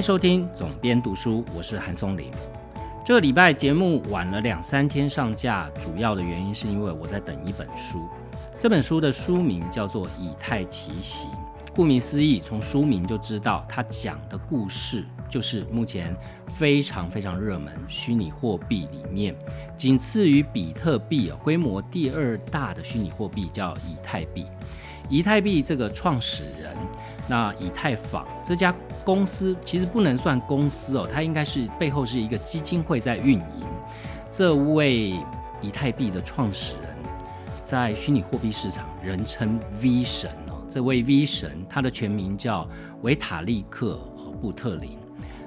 收听总编读书，我是韩松林。这个礼拜节目晚了两三天上架，主要的原因是因为我在等一本书。这本书的书名叫做《以太奇袭》，顾名思义，从书名就知道它讲的故事就是目前非常非常热门虚拟货币里面，仅次于比特币，规模第二大的虚拟货币叫以太币。以太币这个创始人，那以太坊这家公司其实不能算公司哦，它应该是背后是一个基金会在运营。这位以太币的创始人。在虚拟货币市场，人称 V 神哦。这位 V 神，他的全名叫维塔利克·布特林。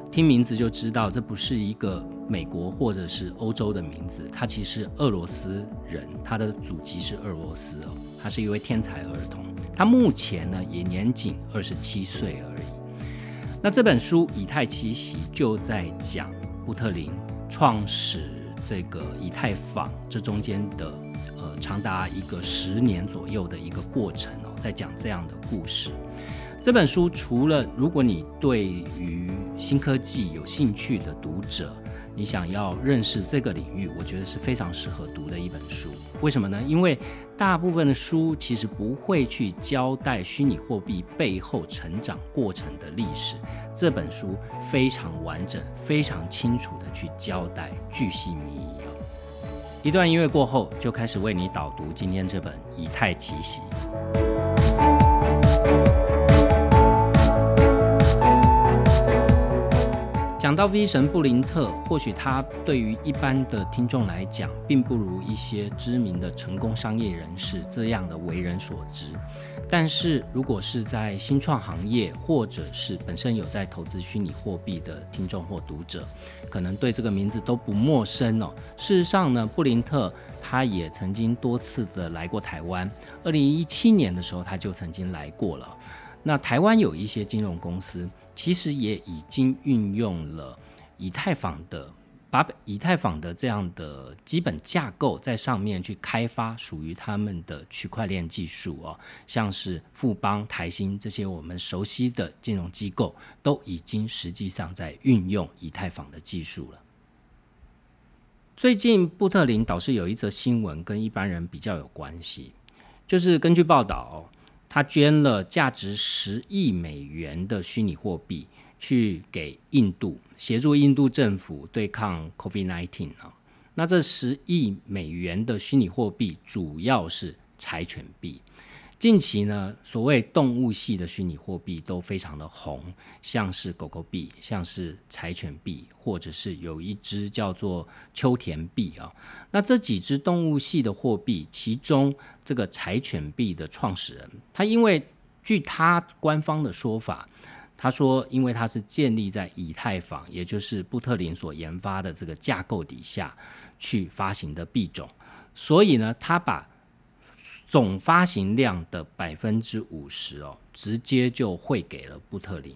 听名字就知道，这不是一个美国或者是欧洲的名字，他其实俄罗斯人，他的祖籍是俄罗斯哦。他是一位天才儿童，他目前呢也年仅二十七岁而已。那这本书《以太奇袭》就在讲布特林创始这个以太坊这中间的呃。长达一个十年左右的一个过程哦，在讲这样的故事。这本书除了如果你对于新科技有兴趣的读者，你想要认识这个领域，我觉得是非常适合读的一本书。为什么呢？因为大部分的书其实不会去交代虚拟货币背后成长过程的历史，这本书非常完整、非常清楚的去交代，巨细靡遗。一段音乐过后，就开始为你导读今天这本《以太奇袭》。讲到 V 神布林特，或许他对于一般的听众来讲，并不如一些知名的成功商业人士这样的为人所知。但是如果是在新创行业，或者是本身有在投资虚拟货币的听众或读者，可能对这个名字都不陌生哦。事实上呢，布林特他也曾经多次的来过台湾。二零一七年的时候，他就曾经来过了。那台湾有一些金融公司，其实也已经运用了以太坊的。把以太坊的这样的基本架构在上面去开发属于他们的区块链技术哦，像是富邦、台新这些我们熟悉的金融机构，都已经实际上在运用以太坊的技术了。最近布特林导师有一则新闻跟一般人比较有关系，就是根据报道，他捐了价值十亿美元的虚拟货币。去给印度协助印度政府对抗 COVID-19 啊，那这十亿美元的虚拟货币主要是柴犬币。近期呢，所谓动物系的虚拟货币都非常的红，像是狗狗币，像是柴犬币，或者是有一只叫做秋田币啊。那这几只动物系的货币，其中这个柴犬币的创始人，他因为据他官方的说法。他说：“因为它是建立在以太坊，也就是布特林所研发的这个架构底下去发行的币种，所以呢，他把总发行量的百分之五十哦，直接就汇给了布特林。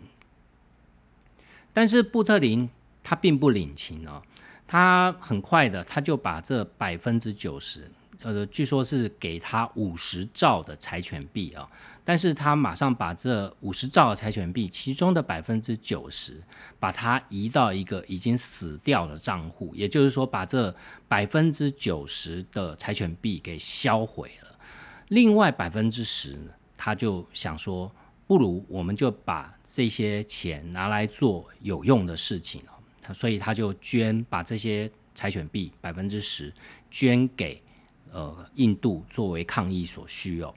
但是布特林他并不领情哦，他很快的他就把这百分之九十，呃，据说是给他五十兆的柴犬币啊。”但是他马上把这五十兆的柴犬币，其中的百分之九十，把它移到一个已经死掉的账户，也就是说，把这百分之九十的柴犬币给销毁了。另外百分之十，他就想说，不如我们就把这些钱拿来做有用的事情他所以他就捐，把这些柴犬币百分之十捐给呃印度，作为抗疫所需哦。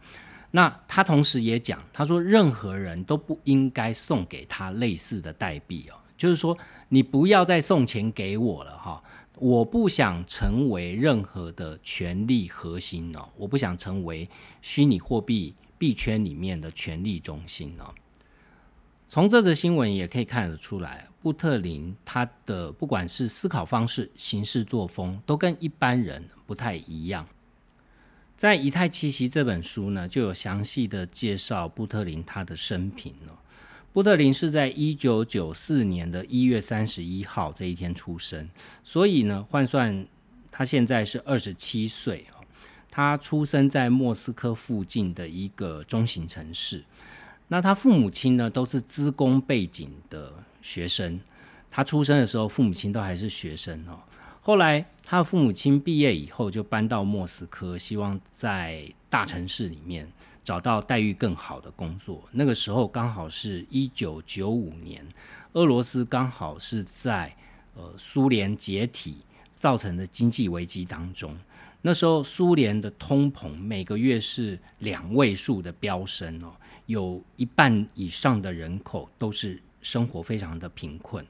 那他同时也讲，他说任何人都不应该送给他类似的代币哦，就是说你不要再送钱给我了哈，我不想成为任何的权力核心哦，我不想成为虚拟货币币圈里面的权力中心哦。从这则新闻也可以看得出来，布特林他的不管是思考方式、行事作风，都跟一般人不太一样。在《以太奇袭》这本书呢，就有详细的介绍布特林他的生平了。波特林是在一九九四年的一月三十一号这一天出生，所以呢，换算他现在是二十七岁哦。他出生在莫斯科附近的一个中型城市。那他父母亲呢，都是资工背景的学生。他出生的时候，父母亲都还是学生哦。后来他的父母亲毕业以后，就搬到莫斯科，希望在大城市里面找到待遇更好的工作。那个时候刚好是一九九五年，俄罗斯刚好是在呃苏联解体造成的经济危机当中。那时候苏联的通膨每个月是两位数的飙升哦，有一半以上的人口都是生活非常的贫困。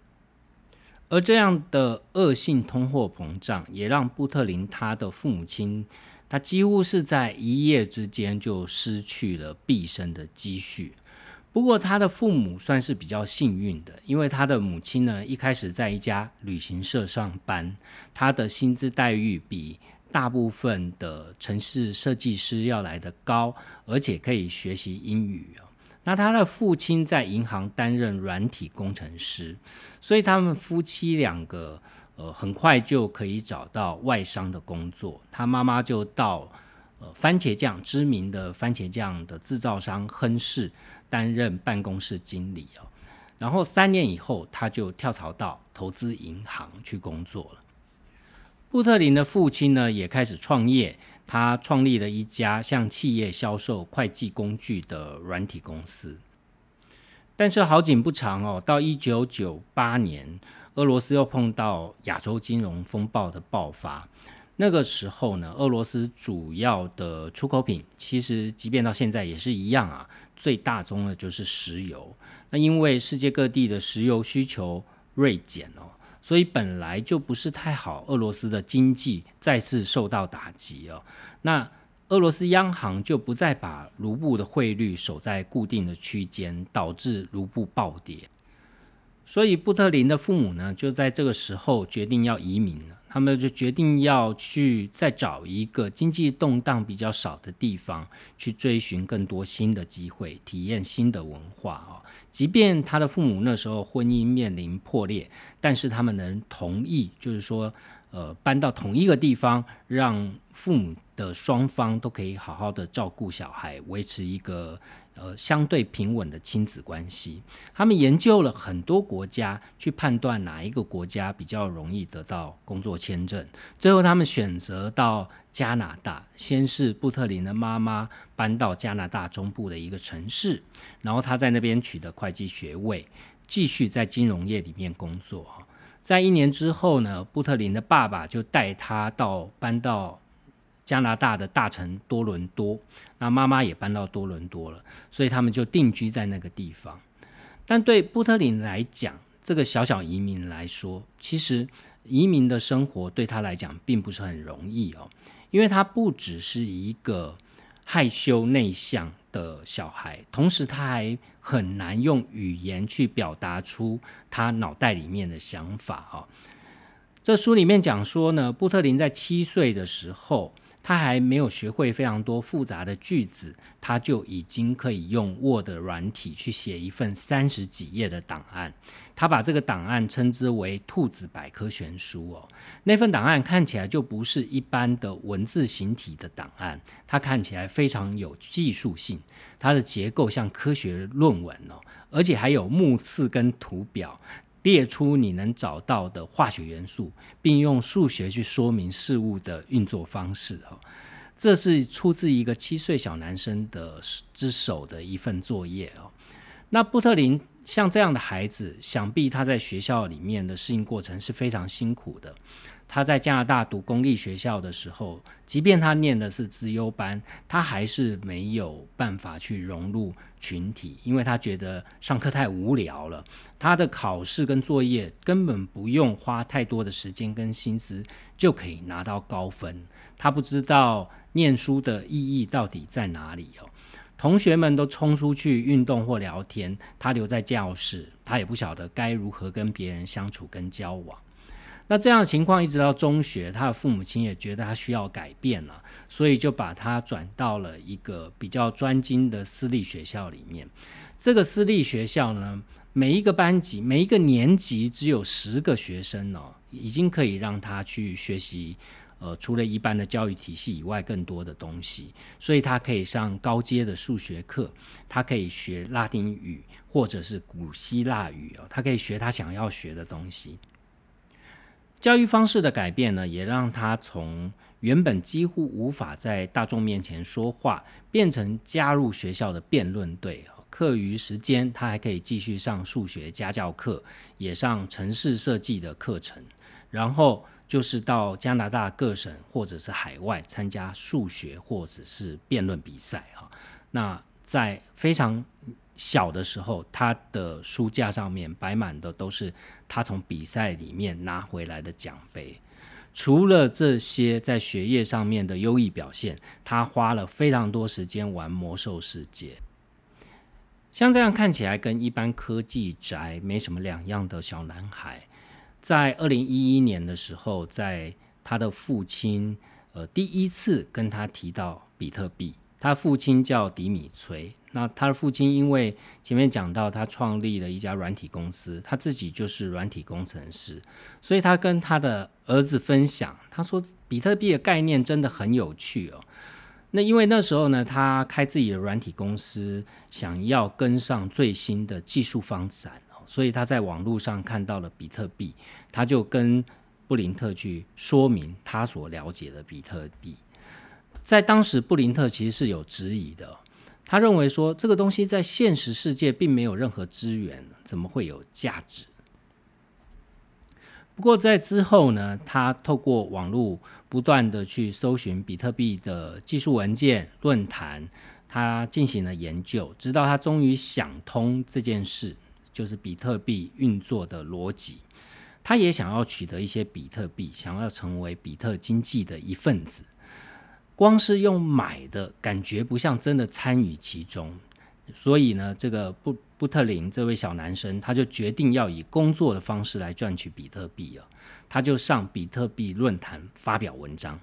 而这样的恶性通货膨胀，也让布特林他的父母亲，他几乎是在一夜之间就失去了毕生的积蓄。不过他的父母算是比较幸运的，因为他的母亲呢，一开始在一家旅行社上班，他的薪资待遇比大部分的城市设计师要来的高，而且可以学习英语。那他的父亲在银行担任软体工程师，所以他们夫妻两个呃很快就可以找到外商的工作。他妈妈就到呃番茄酱知名的番茄酱的制造商亨氏担任办公室经理哦。然后三年以后，他就跳槽到投资银行去工作了。布特林的父亲呢，也开始创业。他创立了一家向企业销售会计工具的软体公司，但是好景不长哦，到一九九八年，俄罗斯又碰到亚洲金融风暴的爆发。那个时候呢，俄罗斯主要的出口品，其实即便到现在也是一样啊，最大宗的就是石油。那因为世界各地的石油需求锐减哦。所以本来就不是太好，俄罗斯的经济再次受到打击哦。那俄罗斯央行就不再把卢布的汇率守在固定的区间，导致卢布暴跌。所以布特林的父母呢，就在这个时候决定要移民了。他们就决定要去再找一个经济动荡比较少的地方，去追寻更多新的机会，体验新的文化啊。即便他的父母那时候婚姻面临破裂，但是他们能同意，就是说，呃，搬到同一个地方，让父母的双方都可以好好的照顾小孩，维持一个。呃，相对平稳的亲子关系，他们研究了很多国家，去判断哪一个国家比较容易得到工作签证。最后，他们选择到加拿大。先是布特林的妈妈搬到加拿大中部的一个城市，然后他在那边取得会计学位，继续在金融业里面工作。在一年之后呢，布特林的爸爸就带他到搬到。加拿大的大城多伦多，那妈妈也搬到多伦多了，所以他们就定居在那个地方。但对布特林来讲，这个小小移民来说，其实移民的生活对他来讲并不是很容易哦，因为他不只是一个害羞内向的小孩，同时他还很难用语言去表达出他脑袋里面的想法哦。这书里面讲说呢，布特林在七岁的时候。他还没有学会非常多复杂的句子，他就已经可以用 Word 软体去写一份三十几页的档案。他把这个档案称之为“兔子百科全书”哦。那份档案看起来就不是一般的文字形体的档案，它看起来非常有技术性，它的结构像科学论文哦，而且还有目次跟图表。列出你能找到的化学元素，并用数学去说明事物的运作方式。哦，这是出自一个七岁小男生的之手的一份作业哦。那布特林像这样的孩子，想必他在学校里面的适应过程是非常辛苦的。他在加拿大读公立学校的时候，即便他念的是资优班，他还是没有办法去融入群体，因为他觉得上课太无聊了。他的考试跟作业根本不用花太多的时间跟心思就可以拿到高分。他不知道念书的意义到底在哪里哦。同学们都冲出去运动或聊天，他留在教室，他也不晓得该如何跟别人相处跟交往。那这样的情况一直到中学，他的父母亲也觉得他需要改变了，所以就把他转到了一个比较专精的私立学校里面。这个私立学校呢，每一个班级、每一个年级只有十个学生哦，已经可以让他去学习呃，除了一般的教育体系以外，更多的东西，所以他可以上高阶的数学课，他可以学拉丁语或者是古希腊语哦，他可以学他想要学的东西。教育方式的改变呢，也让他从原本几乎无法在大众面前说话，变成加入学校的辩论队。课余时间，他还可以继续上数学家教课，也上城市设计的课程，然后就是到加拿大各省或者是海外参加数学或者是辩论比赛哈。那在非常小的时候，他的书架上面摆满的都是他从比赛里面拿回来的奖杯。除了这些在学业上面的优异表现，他花了非常多时间玩魔兽世界。像这样看起来跟一般科技宅没什么两样的小男孩，在二零一一年的时候，在他的父亲呃第一次跟他提到比特币，他父亲叫迪米崔。那他的父亲因为前面讲到他创立了一家软体公司，他自己就是软体工程师，所以他跟他的儿子分享，他说比特币的概念真的很有趣哦。那因为那时候呢，他开自己的软体公司，想要跟上最新的技术发展哦，所以他在网络上看到了比特币，他就跟布林特去说明他所了解的比特币。在当时，布林特其实是有质疑的，他认为说这个东西在现实世界并没有任何资源，怎么会有价值？不过在之后呢，他透过网络不断的去搜寻比特币的技术文件、论坛，他进行了研究，直到他终于想通这件事，就是比特币运作的逻辑。他也想要取得一些比特币，想要成为比特经济的一份子。光是用买的感觉不像真的参与其中，所以呢，这个布。布特林这位小男生，他就决定要以工作的方式来赚取比特币了。他就上比特币论坛发表文章。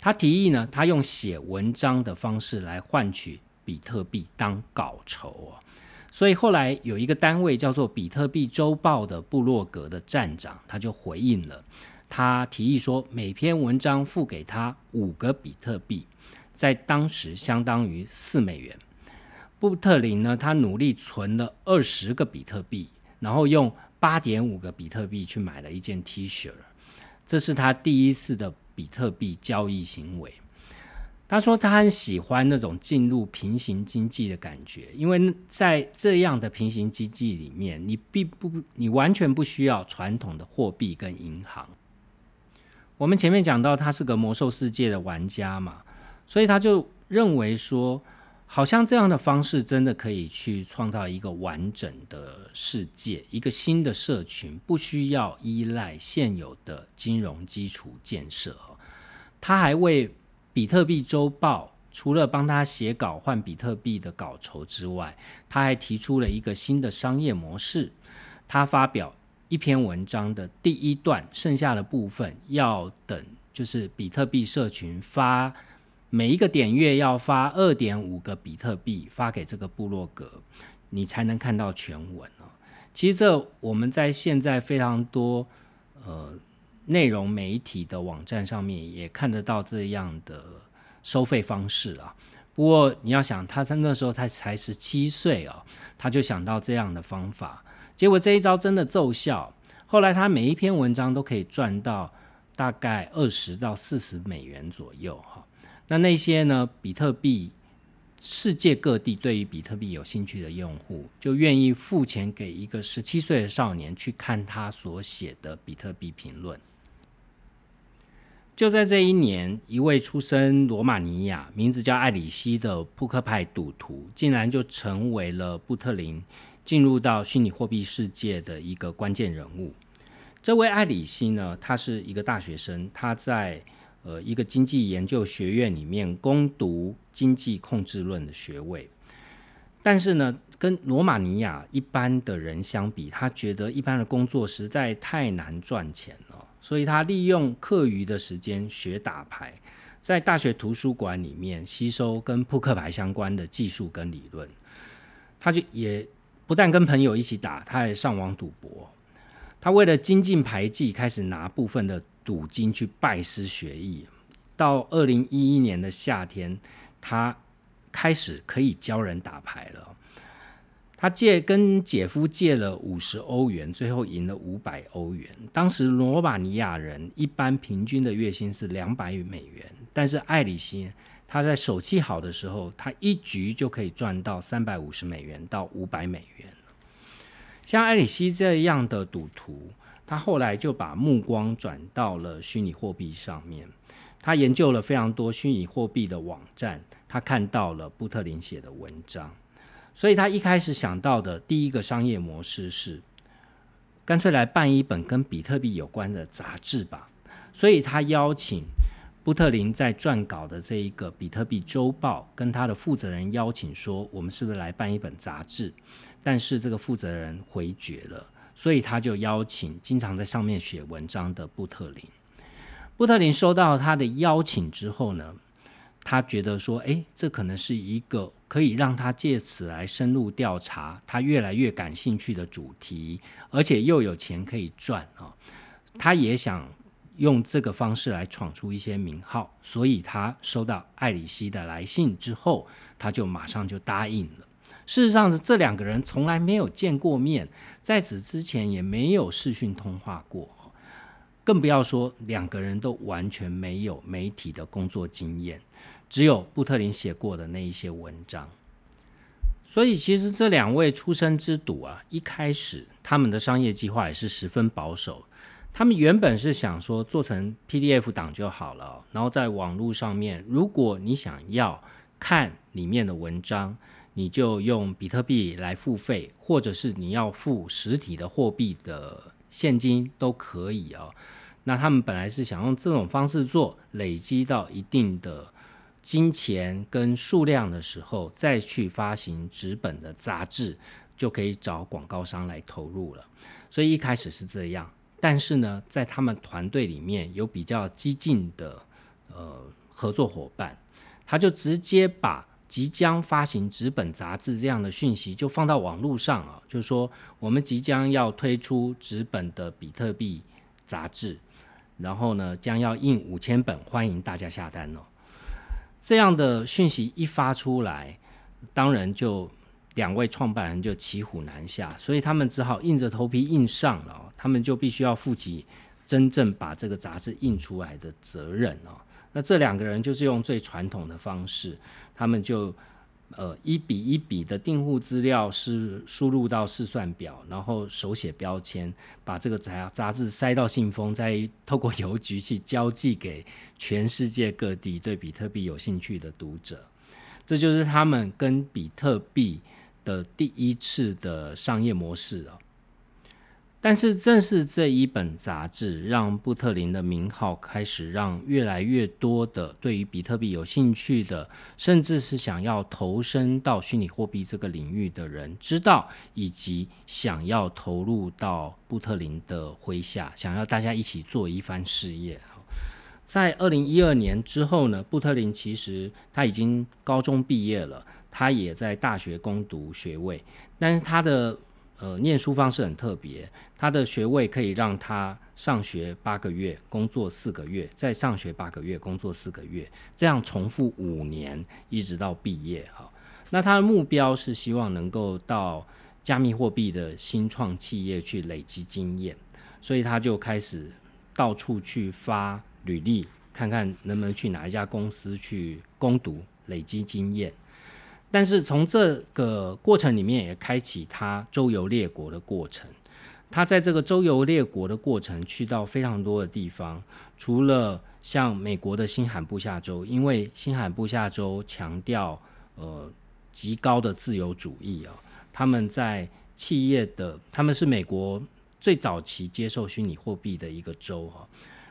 他提议呢，他用写文章的方式来换取比特币当稿酬哦。所以后来有一个单位叫做《比特币周报》的部落格的站长，他就回应了。他提议说，每篇文章付给他五个比特币，在当时相当于四美元。布特林呢，他努力存了二十个比特币，然后用八点五个比特币去买了一件 T 恤，这是他第一次的比特币交易行为。他说他很喜欢那种进入平行经济的感觉，因为在这样的平行经济里面，你并不，你完全不需要传统的货币跟银行。我们前面讲到他是个魔兽世界的玩家嘛，所以他就认为说。好像这样的方式真的可以去创造一个完整的世界，一个新的社群，不需要依赖现有的金融基础建设。他还为比特币周报除了帮他写稿换比特币的稿酬之外，他还提出了一个新的商业模式。他发表一篇文章的第一段，剩下的部分要等，就是比特币社群发。每一个点阅要发二点五个比特币发给这个部落格，你才能看到全文哦。其实这我们在现在非常多呃内容媒体的网站上面也看得到这样的收费方式啊。不过你要想，他在那时候他才十七岁哦，他就想到这样的方法，结果这一招真的奏效。后来他每一篇文章都可以赚到大概二十到四十美元左右哈。那那些呢？比特币世界各地对于比特币有兴趣的用户，就愿意付钱给一个十七岁的少年去看他所写的比特币评论。就在这一年，一位出身罗马尼亚、名字叫艾里希的扑克牌赌徒，竟然就成为了布特林进入到虚拟货币世界的一个关键人物。这位艾里希呢，他是一个大学生，他在。呃，一个经济研究学院里面攻读经济控制论的学位，但是呢，跟罗马尼亚一般的人相比，他觉得一般的工作实在太难赚钱了，所以他利用课余的时间学打牌，在大学图书馆里面吸收跟扑克牌相关的技术跟理论。他就也不但跟朋友一起打，他还上网赌博。他为了精进牌技，开始拿部分的。赌金去拜师学艺，到二零一一年的夏天，他开始可以教人打牌了。他借跟姐夫借了五十欧元，最后赢了五百欧元。当时罗马尼亚人一般平均的月薪是两百美元，但是艾里希他在手气好的时候，他一局就可以赚到三百五十美元到五百美元。像艾里希这样的赌徒，他后来就把目光转到了虚拟货币上面。他研究了非常多虚拟货币的网站，他看到了布特林写的文章。所以他一开始想到的第一个商业模式是，干脆来办一本跟比特币有关的杂志吧。所以他邀请布特林在撰稿的这一个比特币周报，跟他的负责人邀请说，我们是不是来办一本杂志？但是这个负责人回绝了，所以他就邀请经常在上面写文章的布特林。布特林收到他的邀请之后呢？他觉得说，哎，这可能是一个可以让他借此来深入调查他越来越感兴趣的主题，而且又有钱可以赚啊！他也想用这个方式来闯出一些名号，所以他收到艾里希的来信之后，他就马上就答应了。事实上，这两个人从来没有见过面，在此之前也没有视讯通话过，更不要说两个人都完全没有媒体的工作经验。只有布特林写过的那一些文章，所以其实这两位出生之赌啊，一开始他们的商业计划也是十分保守。他们原本是想说做成 PDF 档就好了，然后在网络上面，如果你想要看里面的文章，你就用比特币来付费，或者是你要付实体的货币的现金都可以哦。那他们本来是想用这种方式做，累积到一定的。金钱跟数量的时候，再去发行纸本的杂志，就可以找广告商来投入了。所以一开始是这样，但是呢，在他们团队里面有比较激进的呃合作伙伴，他就直接把即将发行纸本杂志这样的讯息就放到网络上啊，就说我们即将要推出纸本的比特币杂志，然后呢将要印五千本，欢迎大家下单哦。这样的讯息一发出来，当然就两位创办人就骑虎难下，所以他们只好硬着头皮印上了。他们就必须要负起真正把这个杂志印出来的责任哦。那这两个人就是用最传统的方式，他们就。呃，一笔一笔的订户资料是输入到试算表，然后手写标签，把这个杂杂志塞到信封，再透过邮局去交寄给全世界各地对比特币有兴趣的读者。这就是他们跟比特币的第一次的商业模式啊。但是，正是这一本杂志，让布特林的名号开始让越来越多的对于比特币有兴趣的，甚至是想要投身到虚拟货币这个领域的人知道，以及想要投入到布特林的麾下，想要大家一起做一番事业。在二零一二年之后呢，布特林其实他已经高中毕业了，他也在大学攻读学位，但是他的。呃，念书方式很特别，他的学位可以让他上学八个月，工作四个月，再上学八个月，工作四个月，这样重复五年，一直到毕业哈。那他的目标是希望能够到加密货币的新创企业去累积经验，所以他就开始到处去发履历，看看能不能去哪一家公司去攻读，累积经验。但是从这个过程里面也开启他周游列国的过程。他在这个周游列国的过程，去到非常多的地方，除了像美国的新罕布夏州，因为新罕布夏州强调呃极高的自由主义啊，他们在企业的他们是美国最早期接受虚拟货币的一个州哈。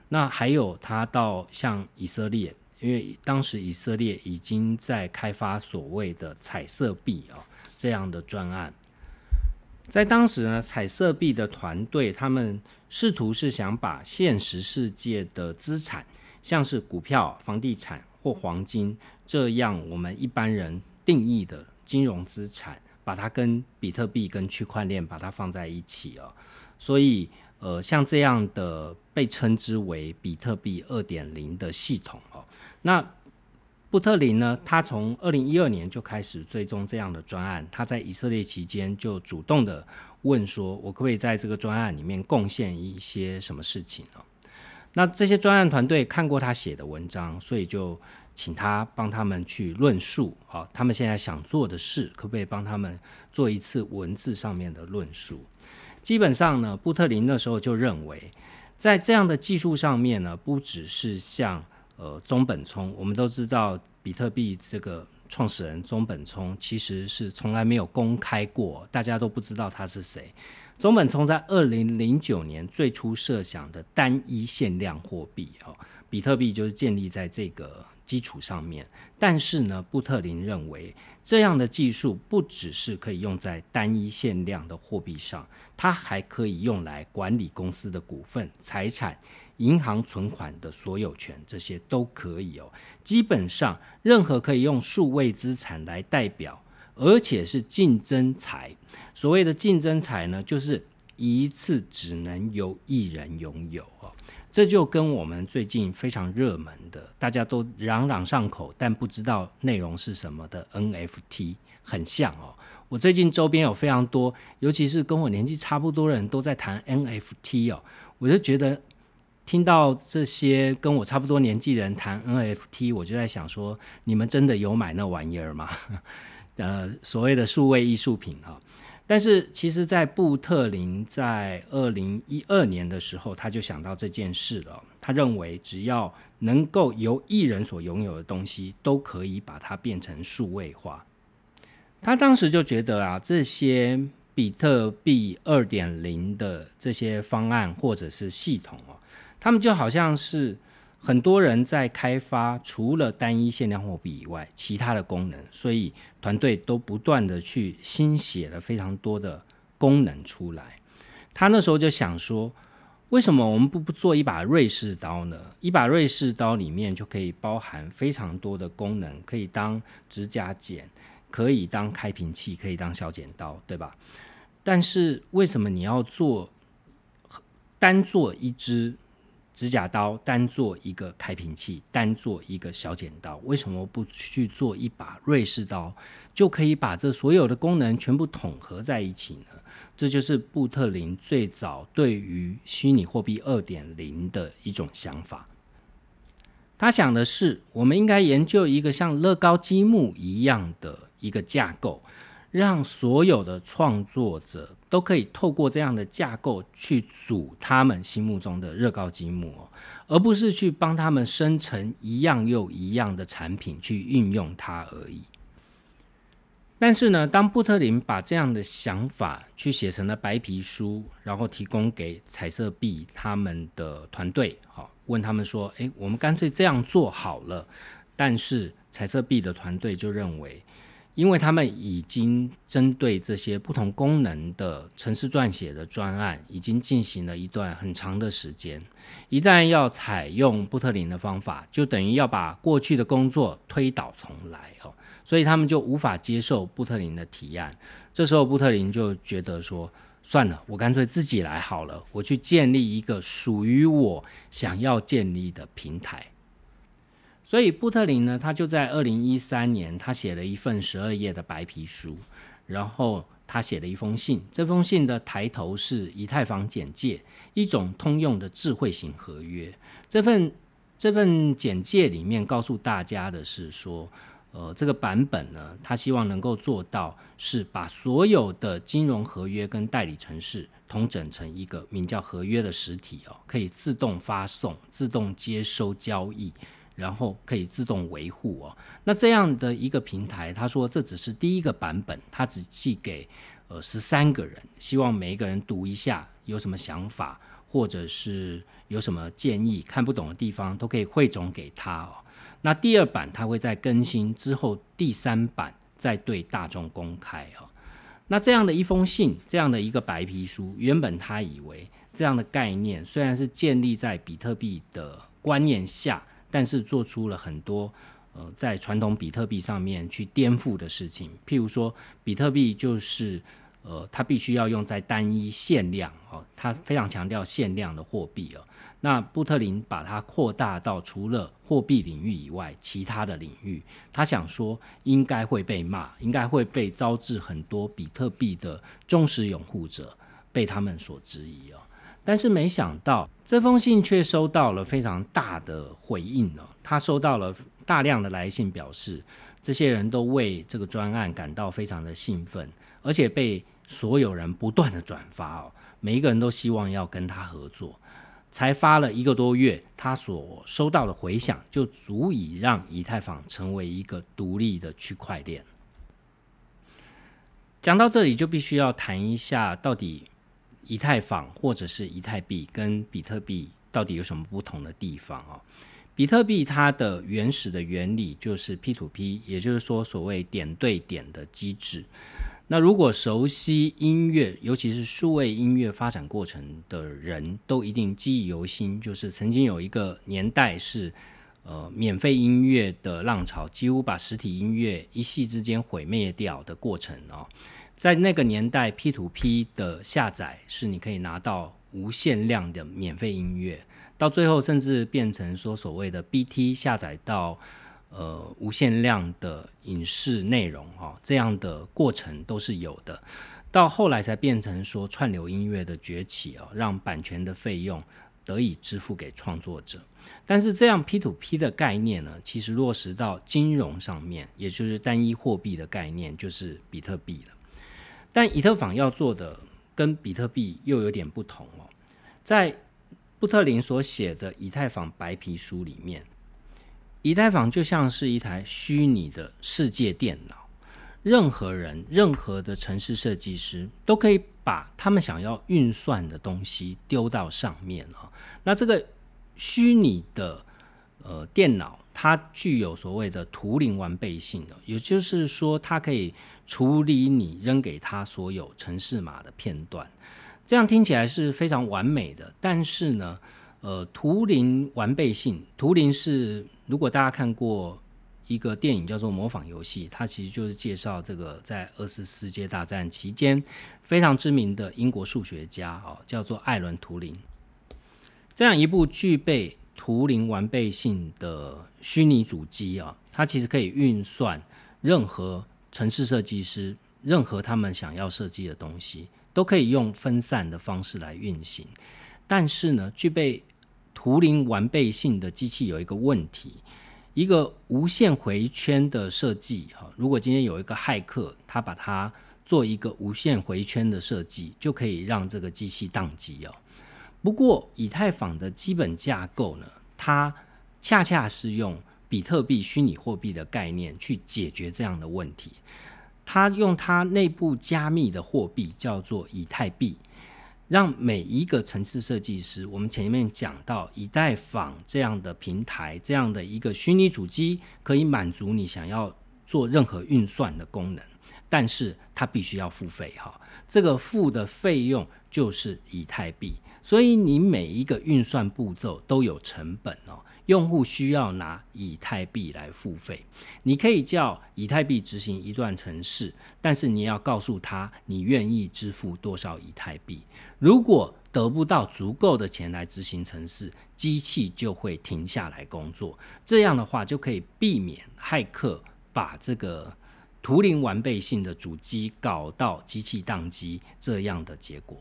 那还有他到像以色列。因为当时以色列已经在开发所谓的彩色币啊这样的专案，在当时呢，彩色币的团队他们试图是想把现实世界的资产，像是股票、房地产或黄金这样我们一般人定义的金融资产，把它跟比特币跟区块链把它放在一起啊，所以呃像这样的被称之为比特币二点零的系统哦。那布特林呢，他从二零一二年就开始追踪这样的专案，他在以色列期间就主动的问说，我可不可以在这个专案里面贡献一些什么事情呢？那这些专案团队看过他写的文章，所以就请他帮他们去论述啊，他们现在想做的事，可不可以帮他们做一次文字上面的论述？基本上呢，布特林那时候就认为，在这样的技术上面呢，不只是像呃中本聪，我们都知道比特币这个创始人中本聪其实是从来没有公开过，大家都不知道他是谁。中本聪在二零零九年最初设想的单一限量货币哦，比特币就是建立在这个基础上面。但是呢，布特林认为这样的技术不只是可以用在单一限量的货币上，它还可以用来管理公司的股份、财产、银行存款的所有权，这些都可以哦。基本上，任何可以用数位资产来代表。而且是竞争财，所谓的竞争财呢，就是一次只能由一人拥有哦。这就跟我们最近非常热门的，大家都朗朗上口，但不知道内容是什么的 NFT 很像哦。我最近周边有非常多，尤其是跟我年纪差不多的人都在谈 NFT 哦，我就觉得听到这些跟我差不多年纪的人谈 NFT，我就在想说，你们真的有买那玩意儿吗？呃，所谓的数位艺术品哈，但是其实，在布特林在二零一二年的时候，他就想到这件事了。他认为，只要能够由艺人所拥有的东西，都可以把它变成数位化。他当时就觉得啊，这些比特币二点零的这些方案或者是系统哦，他们就好像是。很多人在开发除了单一限量货币以外其他的功能，所以团队都不断的去新写了非常多的功能出来。他那时候就想说，为什么我们不不做一把瑞士刀呢？一把瑞士刀里面就可以包含非常多的功能，可以当指甲剪，可以当开瓶器，可以当小剪刀，对吧？但是为什么你要做单做一支？指甲刀单做一个开瓶器，单做一个小剪刀，为什么不去做一把瑞士刀，就可以把这所有的功能全部统合在一起呢？这就是布特林最早对于虚拟货币二点零的一种想法。他想的是，我们应该研究一个像乐高积木一样的一个架构。让所有的创作者都可以透过这样的架构去组他们心目中的乐高积木哦，而不是去帮他们生成一样又一样的产品去运用它而已。但是呢，当布特林把这样的想法去写成了白皮书，然后提供给彩色币他们的团队，好问他们说：“诶，我们干脆这样做好了。”但是彩色币的团队就认为。因为他们已经针对这些不同功能的城市撰写的专案，已经进行了一段很长的时间。一旦要采用布特林的方法，就等于要把过去的工作推倒重来哦，所以他们就无法接受布特林的提案。这时候，布特林就觉得说：“算了，我干脆自己来好了，我去建立一个属于我想要建立的平台。”所以布特林呢，他就在二零一三年，他写了一份十二页的白皮书，然后他写了一封信。这封信的抬头是以太坊简介，一种通用的智慧型合约。这份这份简介里面告诉大家的是说，呃，这个版本呢，他希望能够做到是把所有的金融合约跟代理程式统整成一个名叫合约的实体哦，可以自动发送、自动接收交易。然后可以自动维护哦。那这样的一个平台，他说这只是第一个版本，他只寄给呃十三个人，希望每一个人读一下，有什么想法或者是有什么建议，看不懂的地方都可以汇总给他哦。那第二版他会在更新之后，第三版再对大众公开哦。那这样的一封信，这样的一个白皮书，原本他以为这样的概念虽然是建立在比特币的观念下。但是做出了很多呃，在传统比特币上面去颠覆的事情，譬如说，比特币就是呃，它必须要用在单一限量哦，它非常强调限量的货币哦。那布特林把它扩大到除了货币领域以外，其他的领域，他想说应该会被骂，应该会被招致很多比特币的忠实拥护者被他们所质疑哦。但是没想到这封信却收到了非常大的回应哦，他收到了大量的来信，表示这些人都为这个专案感到非常的兴奋，而且被所有人不断的转发哦，每一个人都希望要跟他合作。才发了一个多月，他所收到的回响就足以让以太坊成为一个独立的区块链。讲到这里，就必须要谈一下，到底以太坊或者是以太币跟比特币到底有什么不同的地方啊？比特币它的原始的原理就是 P to P，也就是说所谓点对点的机制。那如果熟悉音乐，尤其是数位音乐发展过程的人，都一定记忆犹新。就是曾经有一个年代是，呃，免费音乐的浪潮，几乎把实体音乐一夕之间毁灭掉的过程哦。在那个年代，P to P 的下载是你可以拿到无限量的免费音乐，到最后甚至变成说所谓的 BT 下载到。呃，无限量的影视内容哈，这样的过程都是有的。到后来才变成说串流音乐的崛起哦，让版权的费用得以支付给创作者。但是这样 P to P 的概念呢，其实落实到金融上面，也就是单一货币的概念，就是比特币了。但以特坊要做的跟比特币又有点不同哦。在布特林所写的以太坊白皮书里面。以太坊就像是一台虚拟的世界电脑，任何人、任何的城市设计师都可以把他们想要运算的东西丢到上面啊。那这个虚拟的呃电脑，它具有所谓的图灵完备性的，也就是说，它可以处理你扔给他所有城市码的片段。这样听起来是非常完美的，但是呢，呃，图灵完备性，图灵是。如果大家看过一个电影叫做《模仿游戏》，它其实就是介绍这个在二次世界大战期间非常知名的英国数学家哦，叫做艾伦·图灵。这样一部具备图灵完备性的虚拟主机啊，它其实可以运算任何城市设计师任何他们想要设计的东西，都可以用分散的方式来运行。但是呢，具备图灵完备性的机器有一个问题，一个无限回圈的设计哈。如果今天有一个骇客，他把它做一个无限回圈的设计，就可以让这个机器宕机哦。不过以太坊的基本架构呢，它恰恰是用比特币虚拟货币的概念去解决这样的问题。它用它内部加密的货币叫做以太币。让每一个城市设计师，我们前面讲到以太坊这样的平台，这样的一个虚拟主机，可以满足你想要做任何运算的功能，但是它必须要付费哈，这个付的费用就是以太币，所以你每一个运算步骤都有成本哦。用户需要拿以太币来付费，你可以叫以太币执行一段程式，但是你要告诉他你愿意支付多少以太币。如果得不到足够的钱来执行程式，机器就会停下来工作。这样的话就可以避免骇客把这个图灵完备性的主机搞到机器宕机这样的结果。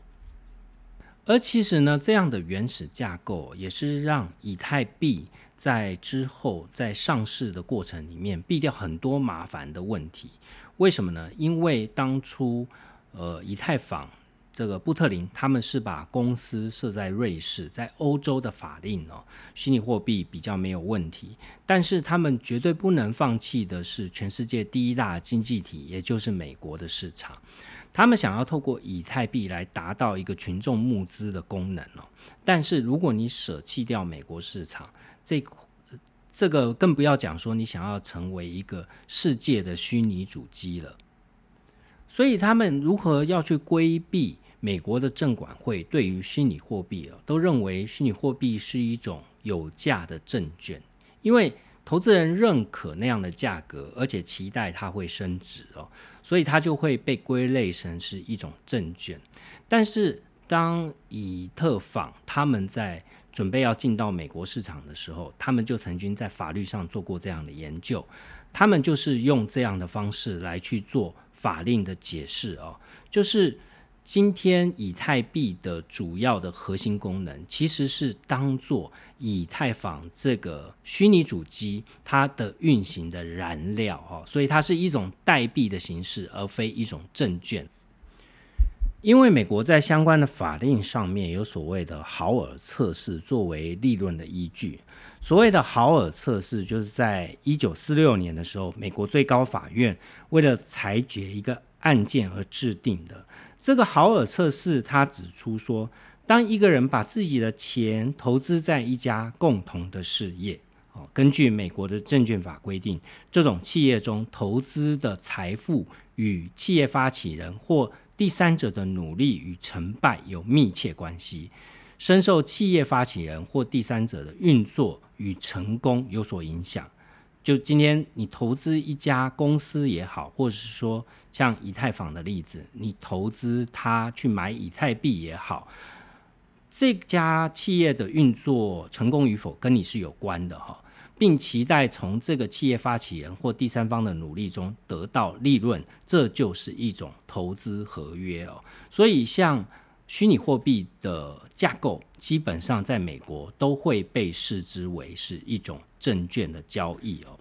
而其实呢，这样的原始架构也是让以太币在之后在上市的过程里面避掉很多麻烦的问题。为什么呢？因为当初呃以太坊这个布特林他们是把公司设在瑞士，在欧洲的法令哦，虚拟货币比较没有问题。但是他们绝对不能放弃的是全世界第一大经济体，也就是美国的市场。他们想要透过以太币来达到一个群众募资的功能哦，但是如果你舍弃掉美国市场，这这个更不要讲说你想要成为一个世界的虚拟主机了。所以他们如何要去规避美国的证管会对于虚拟货币啊，都认为虚拟货币是一种有价的证券，因为。投资人认可那样的价格，而且期待它会升值哦，所以它就会被归类成是一种证券。但是当以特坊他们在准备要进到美国市场的时候，他们就曾经在法律上做过这样的研究，他们就是用这样的方式来去做法令的解释哦，就是。今天以太币的主要的核心功能，其实是当做以太坊这个虚拟主机它的运行的燃料哦，所以它是一种代币的形式，而非一种证券。因为美国在相关的法令上面有所谓的豪尔测试作为利润的依据。所谓的豪尔测试，就是在一九四六年的时候，美国最高法院为了裁决一个案件而制定的。这个豪尔测试，他指出说，当一个人把自己的钱投资在一家共同的事业，哦，根据美国的证券法规定，这种企业中投资的财富与企业发起人或第三者的努力与成败有密切关系，深受企业发起人或第三者的运作与成功有所影响。就今天你投资一家公司也好，或者是说像以太坊的例子，你投资它去买以太币也好，这家企业的运作成功与否跟你是有关的哈，并期待从这个企业发起人或第三方的努力中得到利润，这就是一种投资合约哦。所以像虚拟货币的架构，基本上在美国都会被视之为是一种。证券的交易哦，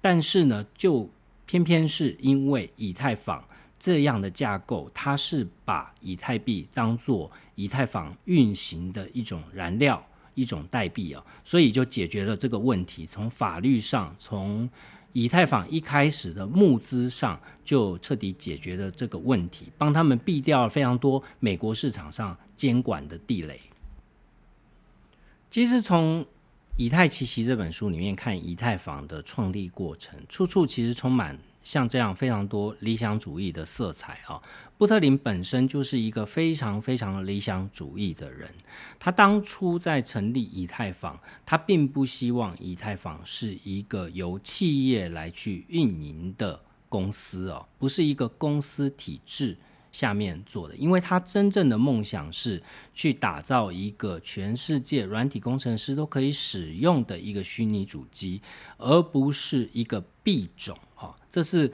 但是呢，就偏偏是因为以太坊这样的架构，它是把以太币当做以太坊运行的一种燃料、一种代币啊，所以就解决了这个问题。从法律上，从以太坊一开始的募资上，就彻底解决了这个问题，帮他们避掉了非常多美国市场上监管的地雷。其实从《以太奇奇》这本书里面看以太坊的创立过程，处处其实充满像这样非常多理想主义的色彩啊。布特林本身就是一个非常非常理想主义的人。他当初在成立以太坊，他并不希望以太坊是一个由企业来去运营的公司哦，不是一个公司体制。下面做的，因为他真正的梦想是去打造一个全世界软体工程师都可以使用的一个虚拟主机，而不是一个币种。哈，这是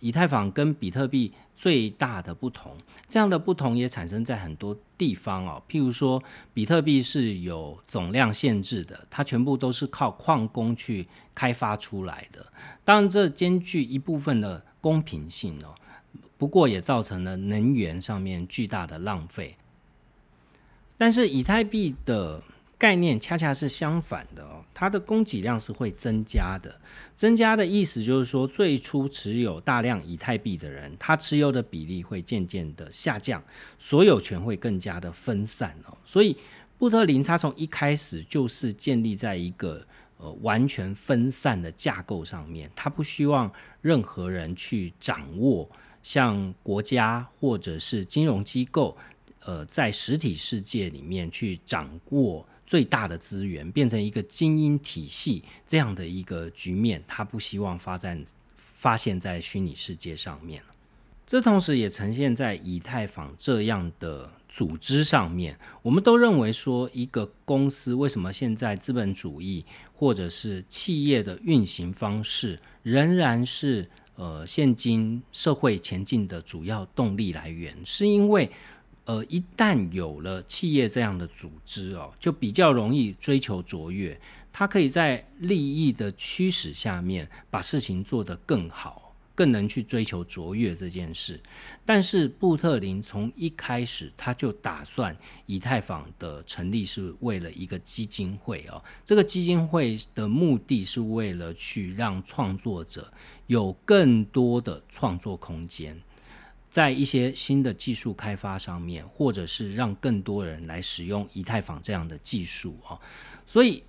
以太坊跟比特币最大的不同。这样的不同也产生在很多地方哦，譬如说，比特币是有总量限制的，它全部都是靠矿工去开发出来的。当然，这兼具一部分的公平性哦。不过也造成了能源上面巨大的浪费。但是以太币的概念恰恰是相反的哦，它的供给量是会增加的。增加的意思就是说，最初持有大量以太币的人，他持有的比例会渐渐的下降，所有权会更加的分散哦。所以布特林他从一开始就是建立在一个呃完全分散的架构上面，他不希望任何人去掌握。像国家或者是金融机构，呃，在实体世界里面去掌握最大的资源，变成一个精英体系这样的一个局面，他不希望发展发现在虚拟世界上面这同时也呈现在以太坊这样的组织上面。我们都认为说，一个公司为什么现在资本主义或者是企业的运行方式仍然是？呃，现今社会前进的主要动力来源，是因为，呃，一旦有了企业这样的组织哦，就比较容易追求卓越，它可以在利益的驱使下面，把事情做得更好。更能去追求卓越这件事，但是布特林从一开始他就打算以太坊的成立是为了一个基金会哦，这个基金会的目的是为了去让创作者有更多的创作空间，在一些新的技术开发上面，或者是让更多人来使用以太坊这样的技术哦，所以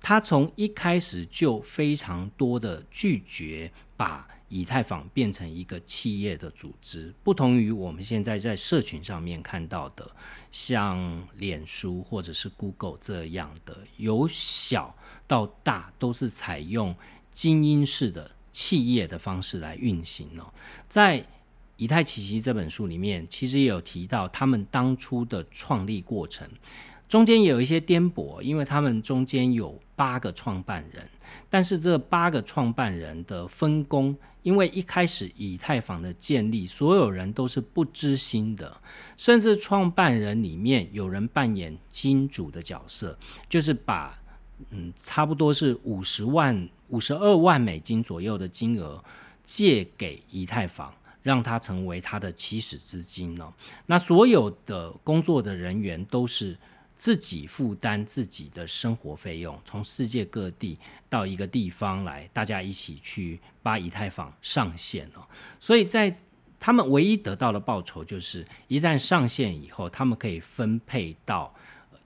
他从一开始就非常多的拒绝把。以太坊变成一个企业的组织，不同于我们现在在社群上面看到的，像脸书或者是 Google 这样的，由小到大都是采用精英式的企业的方式来运行哦。在《以太奇袭》这本书里面，其实也有提到他们当初的创立过程，中间也有一些颠簸，因为他们中间有八个创办人，但是这八个创办人的分工。因为一开始以太坊的建立，所有人都是不知心的，甚至创办人里面有人扮演金主的角色，就是把嗯差不多是五十万、五十二万美金左右的金额借给以太坊，让它成为它的起始资金呢。那所有的工作的人员都是。自己负担自己的生活费用，从世界各地到一个地方来，大家一起去把以太坊上线哦。所以在他们唯一得到的报酬，就是一旦上线以后，他们可以分配到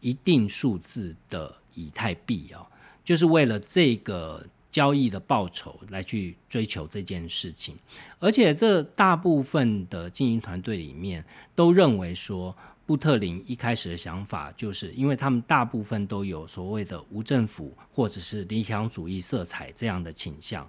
一定数字的以太币哦，就是为了这个交易的报酬来去追求这件事情。而且这大部分的经营团队里面都认为说。布特林一开始的想法，就是因为他们大部分都有所谓的无政府或者是理想主义色彩这样的倾向，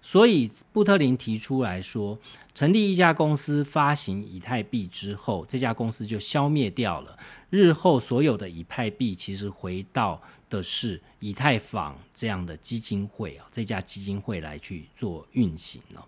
所以布特林提出来说，成立一家公司发行以太币之后，这家公司就消灭掉了。日后所有的以太币其实回到的是以太坊这样的基金会啊，这家基金会来去做运行了。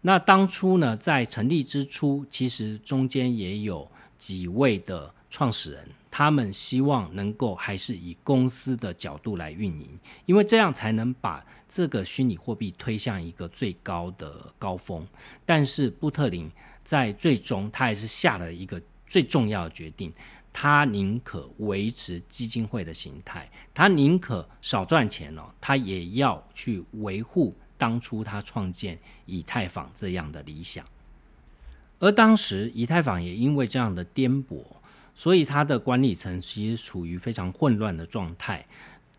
那当初呢，在成立之初，其实中间也有。几位的创始人，他们希望能够还是以公司的角度来运营，因为这样才能把这个虚拟货币推向一个最高的高峰。但是布特林在最终，他还是下了一个最重要的决定，他宁可维持基金会的形态，他宁可少赚钱哦，他也要去维护当初他创建以太坊这样的理想。而当时以太坊也因为这样的颠簸，所以它的管理层其实处于非常混乱的状态。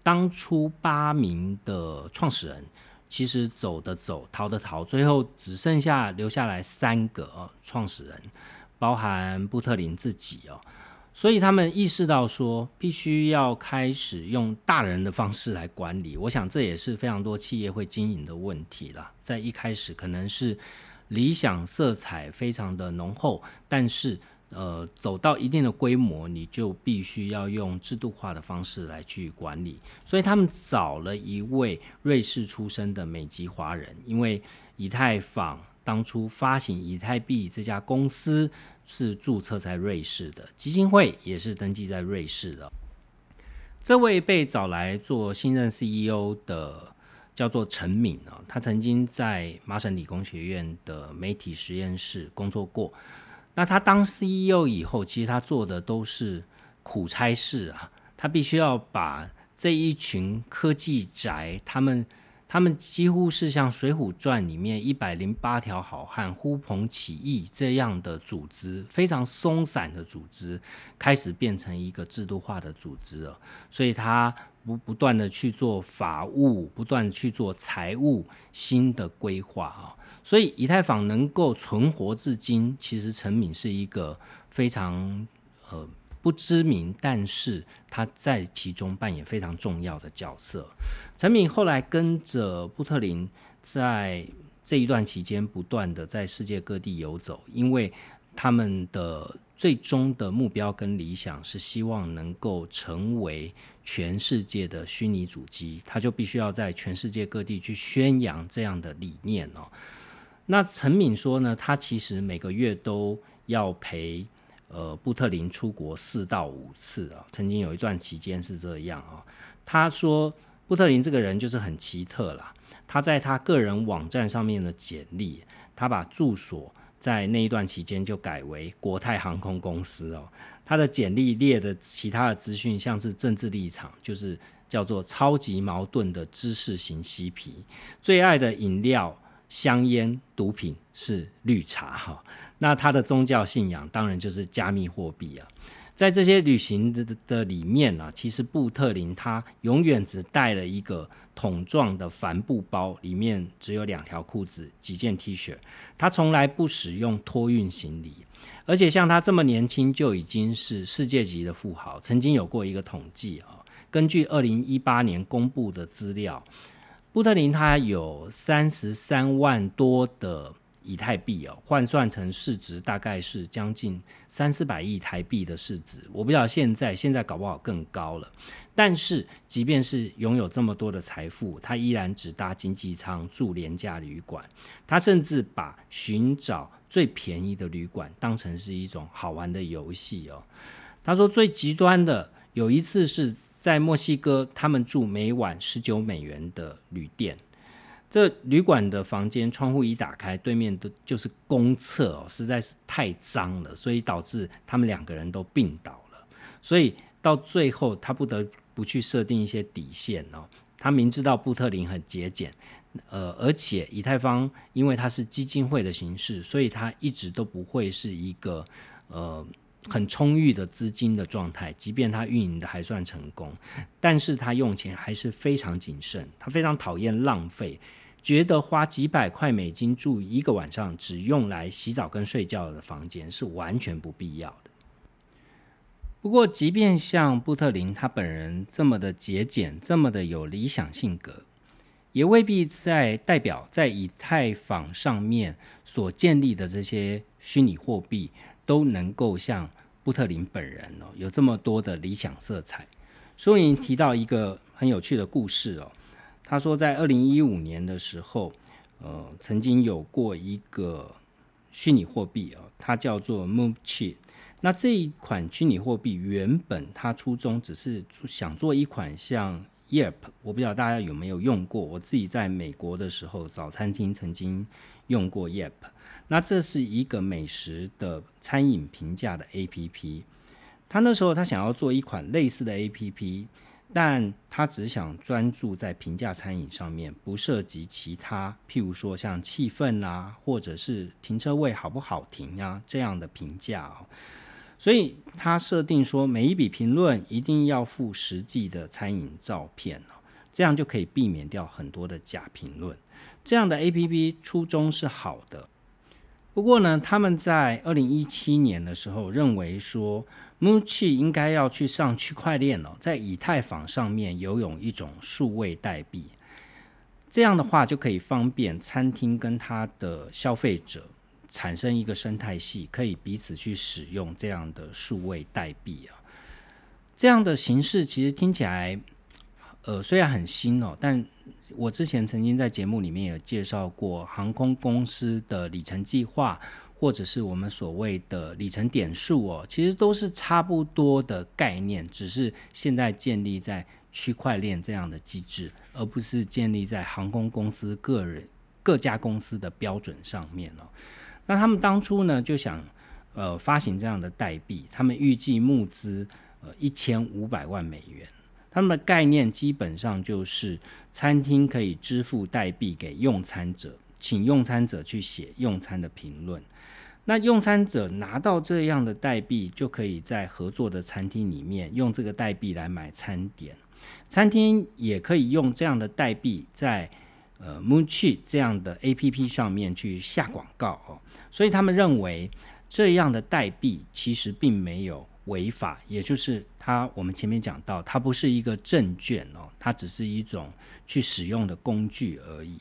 当初八名的创始人其实走的走，逃的逃，最后只剩下留下来三个创始人，包含布特林自己哦。所以他们意识到说，必须要开始用大人的方式来管理。我想这也是非常多企业会经营的问题了。在一开始可能是。理想色彩非常的浓厚，但是呃，走到一定的规模，你就必须要用制度化的方式来去管理。所以他们找了一位瑞士出生的美籍华人，因为以太坊当初发行以太币这家公司是注册在瑞士的，基金会也是登记在瑞士的。这位被找来做新任 CEO 的。叫做陈敏啊，他曾经在麻省理工学院的媒体实验室工作过。那他当 CEO 以后，其实他做的都是苦差事啊，他必须要把这一群科技宅他们。他们几乎是像《水浒传》里面一百零八条好汉呼朋起义这样的组织，非常松散的组织，开始变成一个制度化的组织了。所以，他不不断的去做法务，不断去做财务新的规划啊。所以，以太坊能够存活至今，其实陈敏是一个非常呃。不知名，但是他在其中扮演非常重要的角色。陈敏后来跟着布特林，在这一段期间不断的在世界各地游走，因为他们的最终的目标跟理想是希望能够成为全世界的虚拟主机，他就必须要在全世界各地去宣扬这样的理念哦。那陈敏说呢，他其实每个月都要陪。呃，布特林出国四到五次啊，曾经有一段期间是这样啊。他说，布特林这个人就是很奇特啦。他在他个人网站上面的简历，他把住所在那一段期间就改为国泰航空公司哦。他的简历列的其他的资讯，像是政治立场，就是叫做超级矛盾的知识型嬉皮，最爱的饮料、香烟、毒品是绿茶哈。那他的宗教信仰当然就是加密货币啊，在这些旅行的的里面呢，其实布特林他永远只带了一个桶状的帆布包，里面只有两条裤子、几件 T 恤，他从来不使用托运行李，而且像他这么年轻就已经是世界级的富豪，曾经有过一个统计啊，根据二零一八年公布的资料，布特林他有三十三万多的以太币哦，换算成市值大概是将近三四百亿台币的市值。我不知道现在现在搞不好更高了。但是，即便是拥有这么多的财富，他依然只搭经济舱住廉价旅馆。他甚至把寻找最便宜的旅馆当成是一种好玩的游戏哦。他说，最极端的有一次是在墨西哥，他们住每晚十九美元的旅店。这旅馆的房间窗户一打开，对面的就是公厕哦，实在是太脏了，所以导致他们两个人都病倒了。所以到最后，他不得。不去设定一些底线哦，他明知道布特林很节俭，呃，而且以太坊因为它是基金会的形式，所以它一直都不会是一个呃很充裕的资金的状态。即便它运营的还算成功，但是他用钱还是非常谨慎，他非常讨厌浪费，觉得花几百块美金住一个晚上只用来洗澡跟睡觉的房间是完全不必要的。不过，即便像布特林他本人这么的节俭，这么的有理想性格，也未必在代表在以太坊上面所建立的这些虚拟货币都能够像布特林本人哦有这么多的理想色彩。所以提到一个很有趣的故事哦，他说在二零一五年的时候，呃，曾经有过一个虚拟货币哦，它叫做 Move Chi。那这一款虚拟货币原本它初衷只是想做一款像 Yep，我不知道大家有没有用过。我自己在美国的时候，早餐厅曾经用过 Yep。那这是一个美食的餐饮评价的 APP。他那时候他想要做一款类似的 APP，但他只想专注在评价餐饮上面，不涉及其他，譬如说像气氛啊，或者是停车位好不好停啊这样的评价哦。所以他设定说，每一笔评论一定要附实际的餐饮照片哦，这样就可以避免掉很多的假评论。这样的 A P P 初衷是好的，不过呢，他们在二零一七年的时候认为说，Muchi 应该要去上区块链了，在以太坊上面游泳一种数位代币，这样的话就可以方便餐厅跟它的消费者。产生一个生态系，可以彼此去使用这样的数位代币啊，这样的形式其实听起来，呃，虽然很新哦，但我之前曾经在节目里面有介绍过航空公司的里程计划，或者是我们所谓的里程点数哦，其实都是差不多的概念，只是现在建立在区块链这样的机制，而不是建立在航空公司个人各家公司的标准上面哦。那他们当初呢就想，呃，发行这样的代币，他们预计募资呃一千五百万美元。他们的概念基本上就是餐厅可以支付代币给用餐者，请用餐者去写用餐的评论。那用餐者拿到这样的代币，就可以在合作的餐厅里面用这个代币来买餐点。餐厅也可以用这样的代币在呃 Moonchi 这样的 A P P 上面去下广告哦。所以他们认为这样的代币其实并没有违法，也就是它我们前面讲到，它不是一个证券哦，它只是一种去使用的工具而已。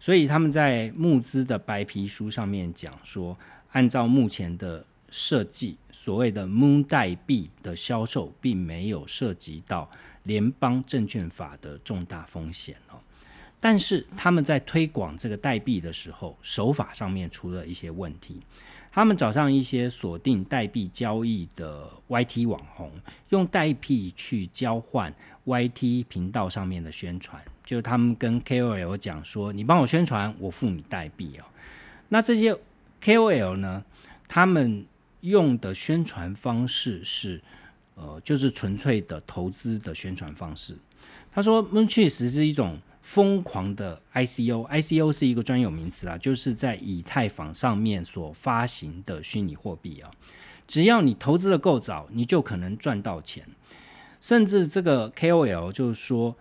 所以他们在募资的白皮书上面讲说，按照目前的设计，所谓的 Moon 代币的销售并没有涉及到联邦证券法的重大风险哦。但是他们在推广这个代币的时候，手法上面出了一些问题。他们找上一些锁定代币交易的 YT 网红，用代币去交换 YT 频道上面的宣传。就他们跟 KOL 讲说：“你帮我宣传，我付你代币哦。”那这些 KOL 呢？他们用的宣传方式是，呃，就是纯粹的投资的宣传方式。他说 m o n 确实是一种。疯狂的 ICO，ICO 是一个专有名词啊，就是在以太坊上面所发行的虚拟货币啊。只要你投资的够早，你就可能赚到钱。甚至这个 KOL 就是说，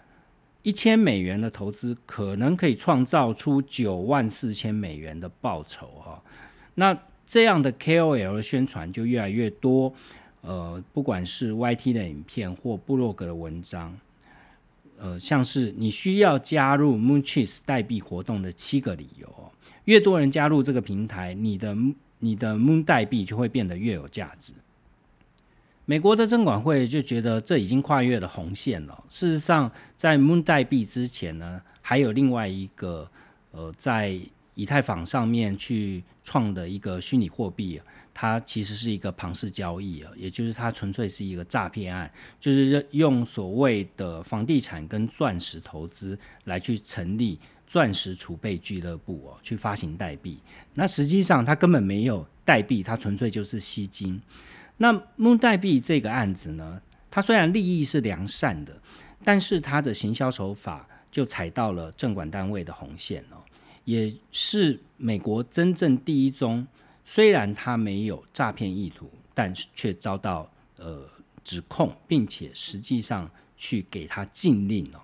一千美元的投资可能可以创造出九万四千美元的报酬啊。那这样的 KOL 的宣传就越来越多，呃，不管是 YT 的影片或部落格的文章。呃，像是你需要加入 MoonChase 代币活动的七个理由。越多人加入这个平台，你的你的 Moon 代币就会变得越有价值。美国的证管会就觉得这已经跨越了红线了。事实上，在 Moon 代币之前呢，还有另外一个呃，在以太坊上面去创的一个虚拟货币，它其实是一个庞氏交易啊，也就是它纯粹是一个诈骗案，就是用所谓的房地产跟钻石投资来去成立。钻石储备俱乐部哦，去发行代币，那实际上它根本没有代币，它纯粹就是吸金。那木代币这个案子呢，它虽然利益是良善的，但是它的行销手法就踩到了政管单位的红线哦，也是美国真正第一宗，虽然他没有诈骗意图，但是却遭到呃指控，并且实际上去给他禁令哦。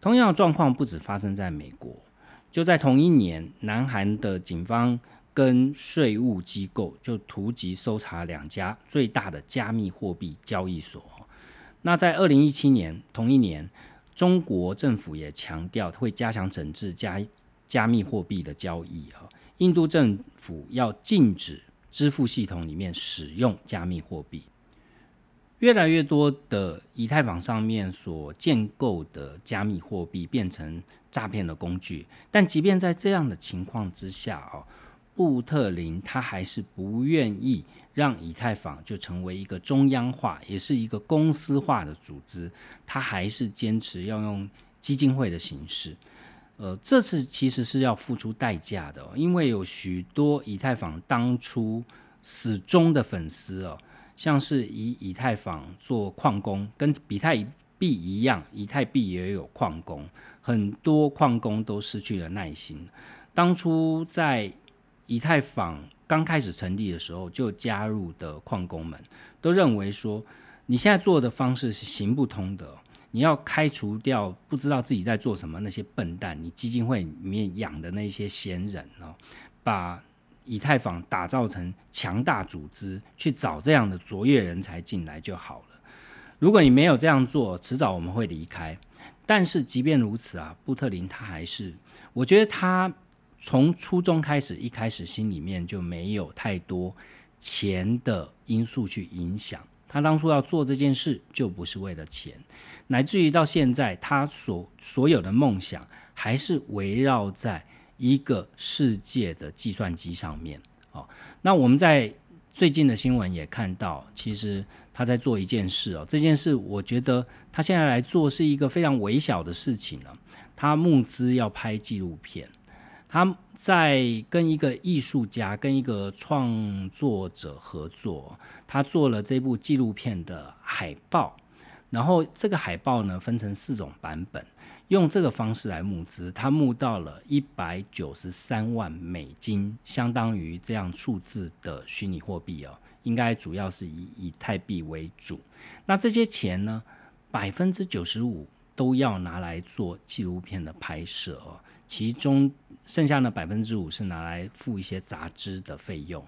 同样的状况不止发生在美国，就在同一年，南韩的警方跟税务机构就突击搜查两家最大的加密货币交易所。那在二零一七年同一年，中国政府也强调会加强整治加加密货币的交易啊。印度政府要禁止支付系统里面使用加密货币。越来越多的以太坊上面所建构的加密货币变成诈骗的工具，但即便在这样的情况之下哦，布特林他还是不愿意让以太坊就成为一个中央化，也是一个公司化的组织，他还是坚持要用基金会的形式。呃，这次其实是要付出代价的，因为有许多以太坊当初始终的粉丝哦。像是以以太坊做矿工，跟比特币一样，以太币也有矿工，很多矿工都失去了耐心。当初在以太坊刚开始成立的时候，就加入的矿工们都认为说，你现在做的方式是行不通的，你要开除掉不知道自己在做什么那些笨蛋，你基金会里面养的那些闲人哦，把。以太坊打造成强大组织，去找这样的卓越人才进来就好了。如果你没有这样做，迟早我们会离开。但是即便如此啊，布特林他还是，我觉得他从初中开始，一开始心里面就没有太多钱的因素去影响。他当初要做这件事，就不是为了钱，乃至于到现在，他所所有的梦想还是围绕在。一个世界的计算机上面，哦，那我们在最近的新闻也看到，其实他在做一件事哦，这件事我觉得他现在来做是一个非常微小的事情呢。他募资要拍纪录片，他在跟一个艺术家、跟一个创作者合作，他做了这部纪录片的海报，然后这个海报呢分成四种版本。用这个方式来募资，他募到了一百九十三万美金，相当于这样数字的虚拟货币哦，应该主要是以以太币为主。那这些钱呢，百分之九十五都要拿来做纪录片的拍摄哦，其中剩下的百分之五是拿来付一些杂志的费用。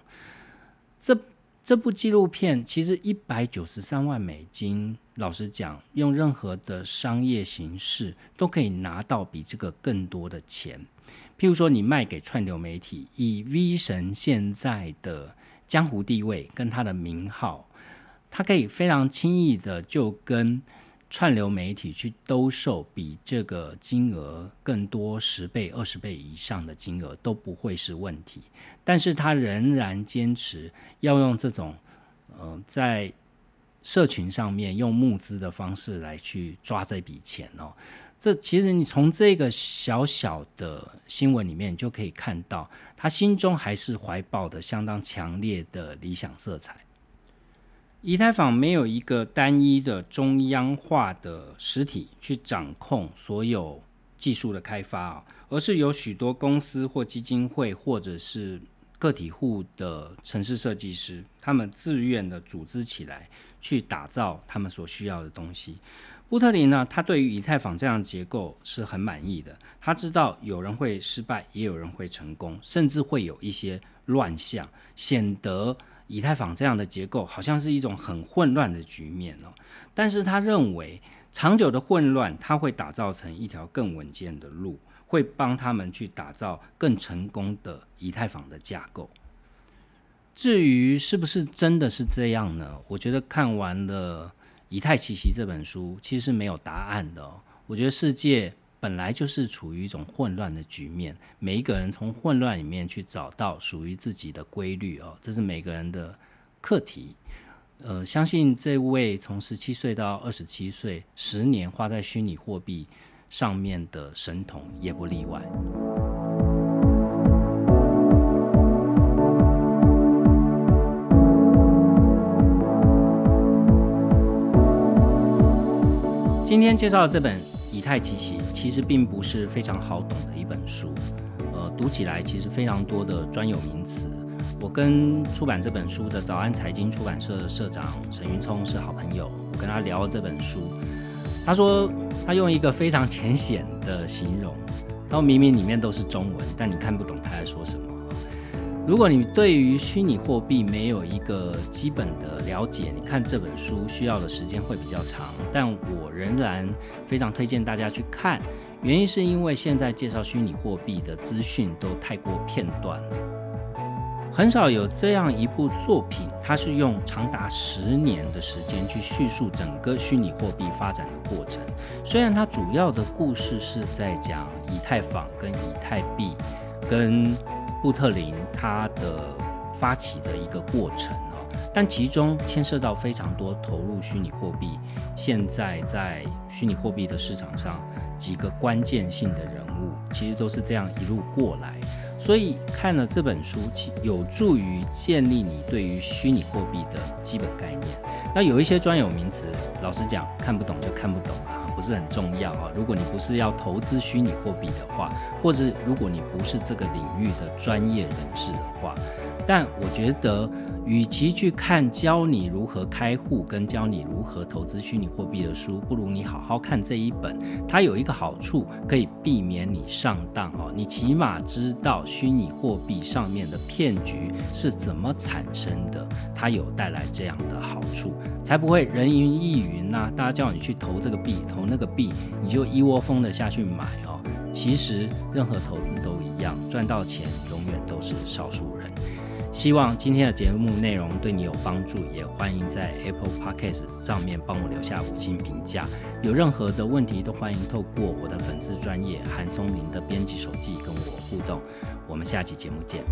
这这部纪录片其实一百九十三万美金，老实讲，用任何的商业形式都可以拿到比这个更多的钱。譬如说，你卖给串流媒体，以 V 神现在的江湖地位跟他的名号，他可以非常轻易的就跟。串流媒体去兜售比这个金额更多十倍、二十倍以上的金额都不会是问题，但是他仍然坚持要用这种呃在社群上面用募资的方式来去抓这笔钱哦。这其实你从这个小小的新闻里面就可以看到，他心中还是怀抱的相当强烈的理想色彩。以太坊没有一个单一的中央化的实体去掌控所有技术的开发啊，而是有许多公司或基金会或者是个体户的城市设计师，他们自愿的组织起来去打造他们所需要的东西。布特林呢，他对于以太坊这样的结构是很满意的，他知道有人会失败，也有人会成功，甚至会有一些乱象，显得。以太坊这样的结构好像是一种很混乱的局面哦，但是他认为长久的混乱，它会打造成一条更稳健的路，会帮他们去打造更成功的以太坊的架构。至于是不是真的是这样呢？我觉得看完了《以太奇袭》这本书，其实是没有答案的。我觉得世界本来就是处于一种混乱的局面，每一个人从混乱里面去找到属于自己的规律哦，这是每个人的课题。呃，相信这位从十七岁到二十七岁，十年花在虚拟货币上面的神童也不例外。今天介绍的这本《太奇袭》，其实并不是非常好懂的一本书，呃，读起来其实非常多的专有名词。我跟出版这本书的早安财经出版社的社长沈云聪是好朋友，我跟他聊了这本书，他说他用一个非常浅显的形容，他说明明里面都是中文，但你看不懂他在说什么。如果你对于虚拟货币没有一个基本的了解，你看这本书需要的时间会比较长，但我仍然非常推荐大家去看，原因是因为现在介绍虚拟货币的资讯都太过片段了。很少有这样一部作品，它是用长达十年的时间去叙述整个虚拟货币发展的过程。虽然它主要的故事是在讲以太坊跟以太币跟布特林它的发起的一个过程哦，但其中牵涉到非常多投入虚拟货币，现在在虚拟货币的市场上几个关键性的人物，其实都是这样一路过来。所以看了这本书，有助于建立你对于虚拟货币的基本概念。那有一些专有名词，老实讲看不懂就看不懂啊，不是很重要啊。如果你不是要投资虚拟货币的话，或者如果你不是这个领域的专业人士的话，但我觉得。与其去看教你如何开户跟教你如何投资虚拟货币的书，不如你好好看这一本。它有一个好处，可以避免你上当哦。你起码知道虚拟货币上面的骗局是怎么产生的，它有带来这样的好处，才不会人云亦云呐。大家叫你去投这个币，投那个币，你就一窝蜂的下去买哦。其实任何投资都一样，赚到钱永远都是少数人。希望今天的节目内容对你有帮助，也欢迎在 Apple Podcast 上面帮我留下五星评价。有任何的问题，都欢迎透过我的粉丝专业韩松林的编辑手记跟我互动。我们下期节目见。